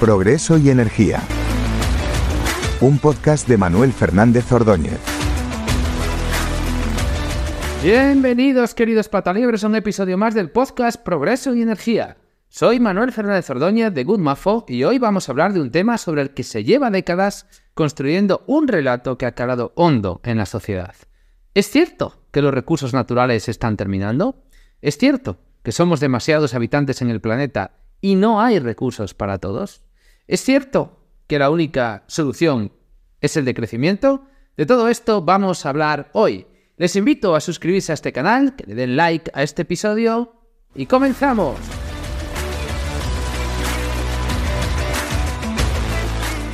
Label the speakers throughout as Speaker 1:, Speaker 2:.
Speaker 1: Progreso y Energía. Un podcast de Manuel Fernández Ordóñez.
Speaker 2: Bienvenidos queridos pataliebres a un episodio más del podcast Progreso y Energía. Soy Manuel Fernández Ordóñez de Good Mafo y hoy vamos a hablar de un tema sobre el que se lleva décadas construyendo un relato que ha calado hondo en la sociedad. ¿Es cierto que los recursos naturales están terminando? ¿Es cierto que somos demasiados habitantes en el planeta y no hay recursos para todos? ¿Es cierto que la única solución es el decrecimiento? De todo esto vamos a hablar hoy. Les invito a suscribirse a este canal, que le den like a este episodio y comenzamos.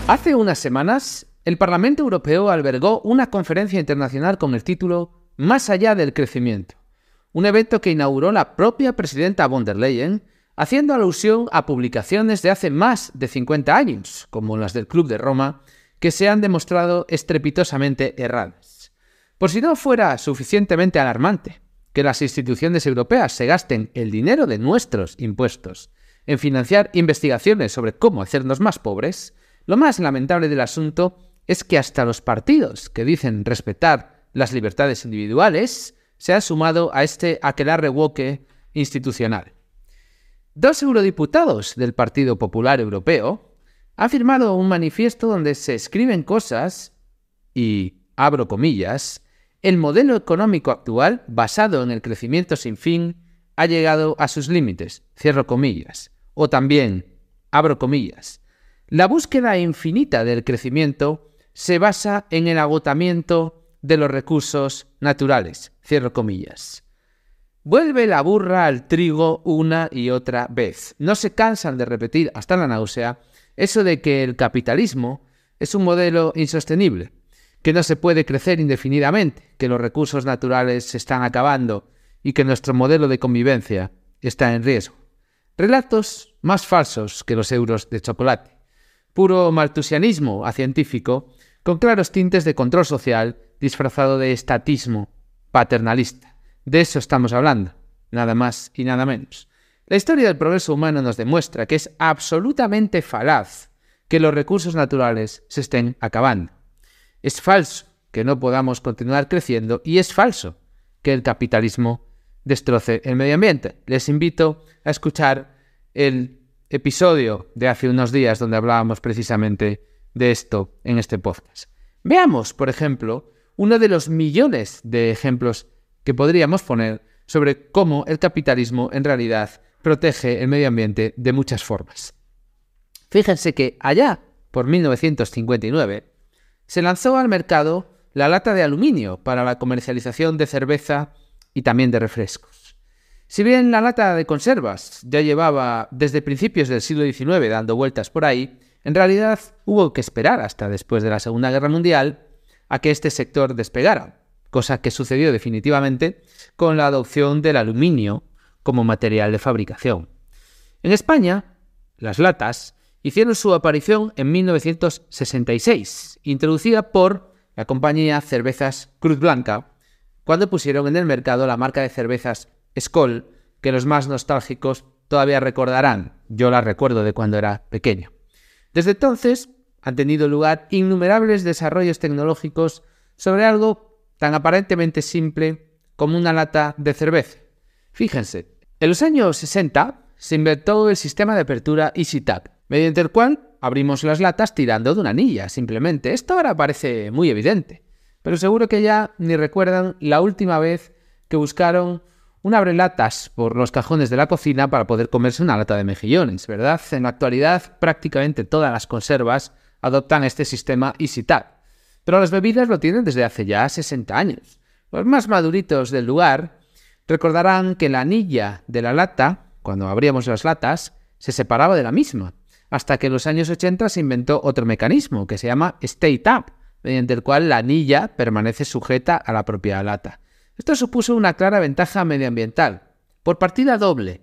Speaker 2: Hace unas semanas, el Parlamento Europeo albergó una conferencia internacional con el título Más allá del crecimiento, un evento que inauguró la propia presidenta von der Leyen haciendo alusión a publicaciones de hace más de 50 años, como las del Club de Roma, que se han demostrado estrepitosamente erradas. Por si no fuera suficientemente alarmante que las instituciones europeas se gasten el dinero de nuestros impuestos en financiar investigaciones sobre cómo hacernos más pobres, lo más lamentable del asunto es que hasta los partidos que dicen respetar las libertades individuales se han sumado a este aquelarre woke institucional. Dos eurodiputados del Partido Popular Europeo han firmado un manifiesto donde se escriben cosas y, abro comillas, el modelo económico actual, basado en el crecimiento sin fin, ha llegado a sus límites, cierro comillas. O también, abro comillas, la búsqueda infinita del crecimiento se basa en el agotamiento de los recursos naturales, cierro comillas. Vuelve la burra al trigo una y otra vez. No se cansan de repetir hasta la náusea eso de que el capitalismo es un modelo insostenible, que no se puede crecer indefinidamente, que los recursos naturales se están acabando y que nuestro modelo de convivencia está en riesgo. Relatos más falsos que los euros de chocolate. Puro maltusianismo a científico con claros tintes de control social disfrazado de estatismo paternalista. De eso estamos hablando, nada más y nada menos. La historia del progreso humano nos demuestra que es absolutamente falaz que los recursos naturales se estén acabando. Es falso que no podamos continuar creciendo y es falso que el capitalismo destroce el medio ambiente. Les invito a escuchar el episodio de hace unos días donde hablábamos precisamente de esto en este podcast. Veamos, por ejemplo, uno de los millones de ejemplos que podríamos poner sobre cómo el capitalismo en realidad protege el medio ambiente de muchas formas. Fíjense que allá, por 1959, se lanzó al mercado la lata de aluminio para la comercialización de cerveza y también de refrescos. Si bien la lata de conservas ya llevaba desde principios del siglo XIX dando vueltas por ahí, en realidad hubo que esperar hasta después de la Segunda Guerra Mundial a que este sector despegara cosa que sucedió definitivamente con la adopción del aluminio como material de fabricación. En España, las latas hicieron su aparición en 1966, introducida por la compañía Cervezas Cruz Blanca, cuando pusieron en el mercado la marca de cervezas Skoll, que los más nostálgicos todavía recordarán. Yo la recuerdo de cuando era pequeño. Desde entonces han tenido lugar innumerables desarrollos tecnológicos sobre algo tan aparentemente simple como una lata de cerveza. Fíjense, en los años 60 se inventó el sistema de apertura EasyTag, mediante el cual abrimos las latas tirando de una anilla, simplemente. Esto ahora parece muy evidente, pero seguro que ya ni recuerdan la última vez que buscaron un abrelatas por los cajones de la cocina para poder comerse una lata de mejillones, ¿verdad? En la actualidad prácticamente todas las conservas adoptan este sistema EasyTag. Pero las bebidas lo tienen desde hace ya 60 años. Los más maduritos del lugar recordarán que la anilla de la lata, cuando abríamos las latas, se separaba de la misma, hasta que en los años 80 se inventó otro mecanismo que se llama Stay Tap, mediante el cual la anilla permanece sujeta a la propia lata. Esto supuso una clara ventaja medioambiental, por partida doble.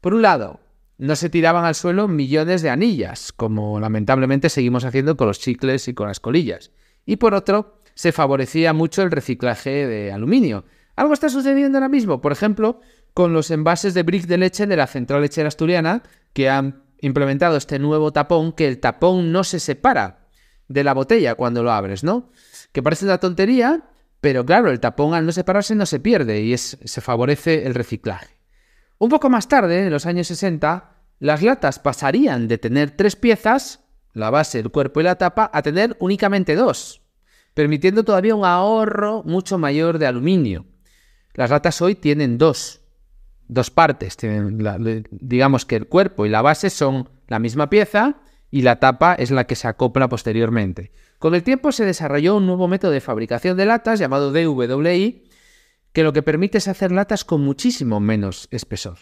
Speaker 2: Por un lado, no se tiraban al suelo millones de anillas, como lamentablemente seguimos haciendo con los chicles y con las colillas y por otro, se favorecía mucho el reciclaje de aluminio. Algo está sucediendo ahora mismo, por ejemplo, con los envases de brick de leche de la central lechera asturiana que han implementado este nuevo tapón que el tapón no se separa de la botella cuando lo abres, ¿no? Que parece una tontería, pero claro, el tapón al no separarse no se pierde y se favorece el reciclaje. Un poco más tarde, en los años 60, las latas pasarían de tener tres piezas, la base, el cuerpo y la tapa, a tener únicamente dos, permitiendo todavía un ahorro mucho mayor de aluminio. Las latas hoy tienen dos, dos partes. digamos que el cuerpo y la base son la misma pieza y la tapa es la que se acopla posteriormente. Con el tiempo se desarrolló un nuevo método de fabricación de latas llamado DWI, que lo que permite es hacer latas con muchísimo menos espesor.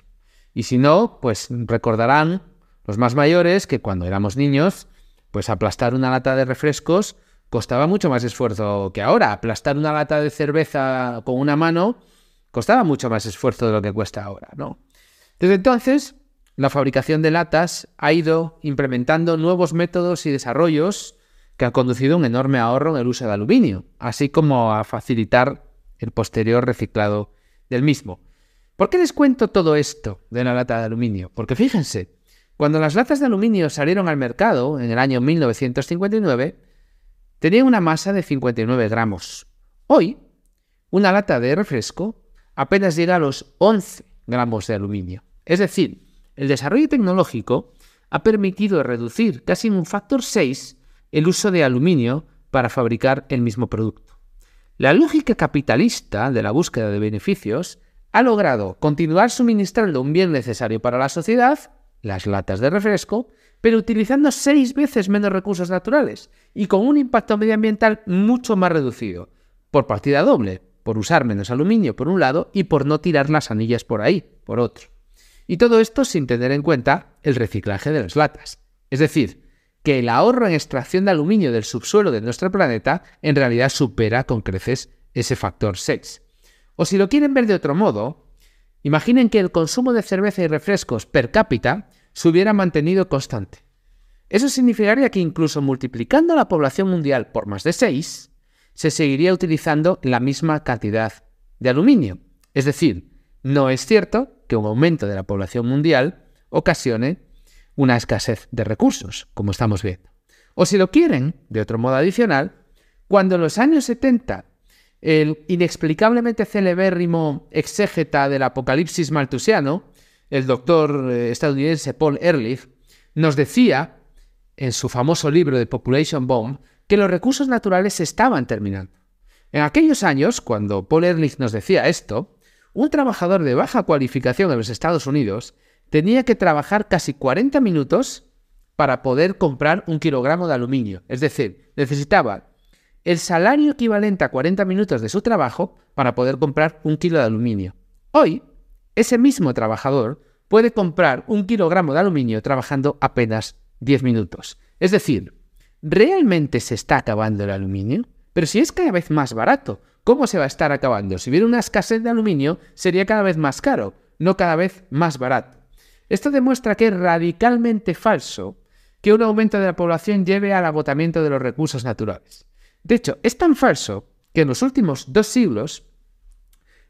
Speaker 2: Y si no, pues recordarán los más mayores que cuando éramos niños, pues aplastar una lata de refrescos costaba mucho más esfuerzo que ahora. Aplastar una lata de cerveza con una mano costaba mucho más esfuerzo de lo que cuesta ahora, ¿no? Desde entonces, la fabricación de latas ha ido implementando nuevos métodos y desarrollos que han conducido a un enorme ahorro en el uso de aluminio, así como a facilitar el posterior reciclado del mismo. ¿Por qué les cuento todo esto de la lata de aluminio? Porque fíjense, cuando las latas de aluminio salieron al mercado en el año 1959, tenían una masa de 59 gramos. Hoy, una lata de refresco apenas llega a los 11 gramos de aluminio. Es decir, el desarrollo tecnológico ha permitido reducir casi en un factor 6 el uso de aluminio para fabricar el mismo producto. La lógica capitalista de la búsqueda de beneficios ha logrado continuar suministrando un bien necesario para la sociedad, las latas de refresco, pero utilizando seis veces menos recursos naturales y con un impacto medioambiental mucho más reducido, por partida doble, por usar menos aluminio por un lado y por no tirar las anillas por ahí, por otro. Y todo esto sin tener en cuenta el reciclaje de las latas. Es decir, que el ahorro en extracción de aluminio del subsuelo de nuestro planeta en realidad supera con creces ese factor 6. O si lo quieren ver de otro modo, imaginen que el consumo de cerveza y refrescos per cápita se hubiera mantenido constante. Eso significaría que incluso multiplicando la población mundial por más de 6, se seguiría utilizando la misma cantidad de aluminio. Es decir, no es cierto que un aumento de la población mundial ocasione una escasez de recursos, como estamos viendo. O si lo quieren, de otro modo adicional, cuando en los años 70 el inexplicablemente celebérrimo exégeta del apocalipsis maltusiano, el doctor eh, estadounidense Paul Ehrlich, nos decía en su famoso libro de Population Bomb que los recursos naturales estaban terminando. En aquellos años, cuando Paul Ehrlich nos decía esto, un trabajador de baja cualificación en los Estados Unidos tenía que trabajar casi 40 minutos para poder comprar un kilogramo de aluminio. Es decir, necesitaba el salario equivalente a 40 minutos de su trabajo para poder comprar un kilo de aluminio. Hoy, ese mismo trabajador puede comprar un kilogramo de aluminio trabajando apenas 10 minutos. Es decir, ¿realmente se está acabando el aluminio? Pero si es cada vez más barato, ¿cómo se va a estar acabando? Si hubiera una escasez de aluminio, sería cada vez más caro, no cada vez más barato. Esto demuestra que es radicalmente falso que un aumento de la población lleve al agotamiento de los recursos naturales. De hecho, es tan falso que en los últimos dos siglos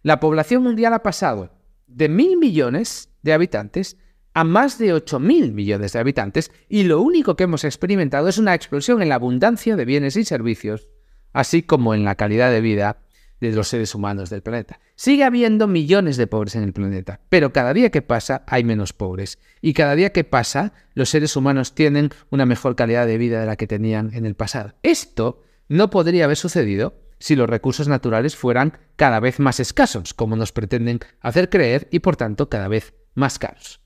Speaker 2: la población mundial ha pasado de mil millones de habitantes a más de 8.000 millones de habitantes y lo único que hemos experimentado es una explosión en la abundancia de bienes y servicios, así como en la calidad de vida de los seres humanos del planeta. Sigue habiendo millones de pobres en el planeta, pero cada día que pasa hay menos pobres y cada día que pasa los seres humanos tienen una mejor calidad de vida de la que tenían en el pasado. Esto no podría haber sucedido si los recursos naturales fueran cada vez más escasos, como nos pretenden hacer creer, y por tanto cada vez más caros.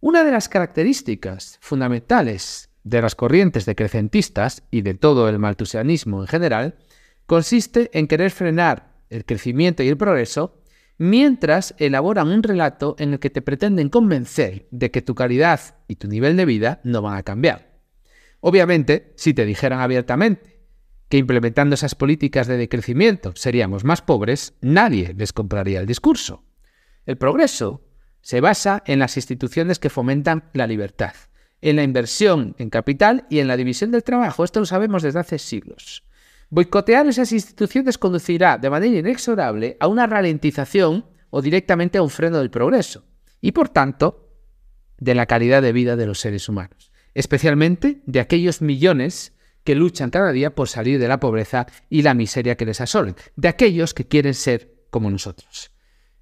Speaker 2: Una de las características fundamentales de las corrientes decrecentistas y de todo el maltusianismo en general consiste en querer frenar el crecimiento y el progreso mientras elaboran un relato en el que te pretenden convencer de que tu calidad y tu nivel de vida no van a cambiar. Obviamente, si te dijeran abiertamente que implementando esas políticas de decrecimiento seríamos más pobres, nadie les compraría el discurso. El progreso se basa en las instituciones que fomentan la libertad, en la inversión en capital y en la división del trabajo. Esto lo sabemos desde hace siglos. Boicotear esas instituciones conducirá de manera inexorable a una ralentización o directamente a un freno del progreso. Y por tanto, de la calidad de vida de los seres humanos, especialmente de aquellos millones que luchan cada día por salir de la pobreza y la miseria que les asolen, de aquellos que quieren ser como nosotros.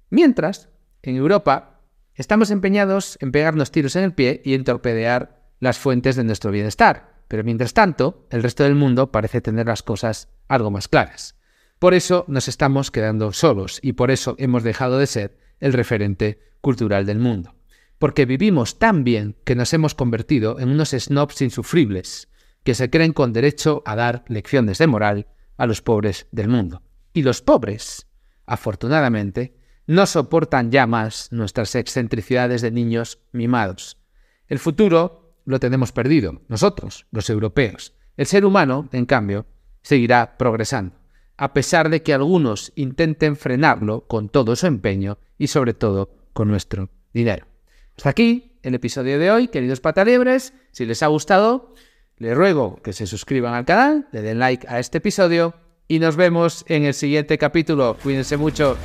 Speaker 2: Mientras, en Europa, estamos empeñados en pegarnos tiros en el pie y en torpedear las fuentes de nuestro bienestar, pero mientras tanto, el resto del mundo parece tener las cosas algo más claras. Por eso nos estamos quedando solos y por eso hemos dejado de ser el referente cultural del mundo. Porque vivimos tan bien que nos hemos convertido en unos snobs insufribles que se creen con derecho a dar lecciones de moral a los pobres del mundo. Y los pobres, afortunadamente, no soportan ya más nuestras excentricidades de niños mimados. El futuro lo tenemos perdido, nosotros, los europeos. El ser humano, en cambio, seguirá progresando, a pesar de que algunos intenten frenarlo con todo su empeño y sobre todo con nuestro dinero. Hasta aquí el episodio de hoy, queridos patalibres. Si les ha gustado, les ruego que se suscriban al canal, le den like a este episodio y nos vemos en el siguiente capítulo. Cuídense mucho.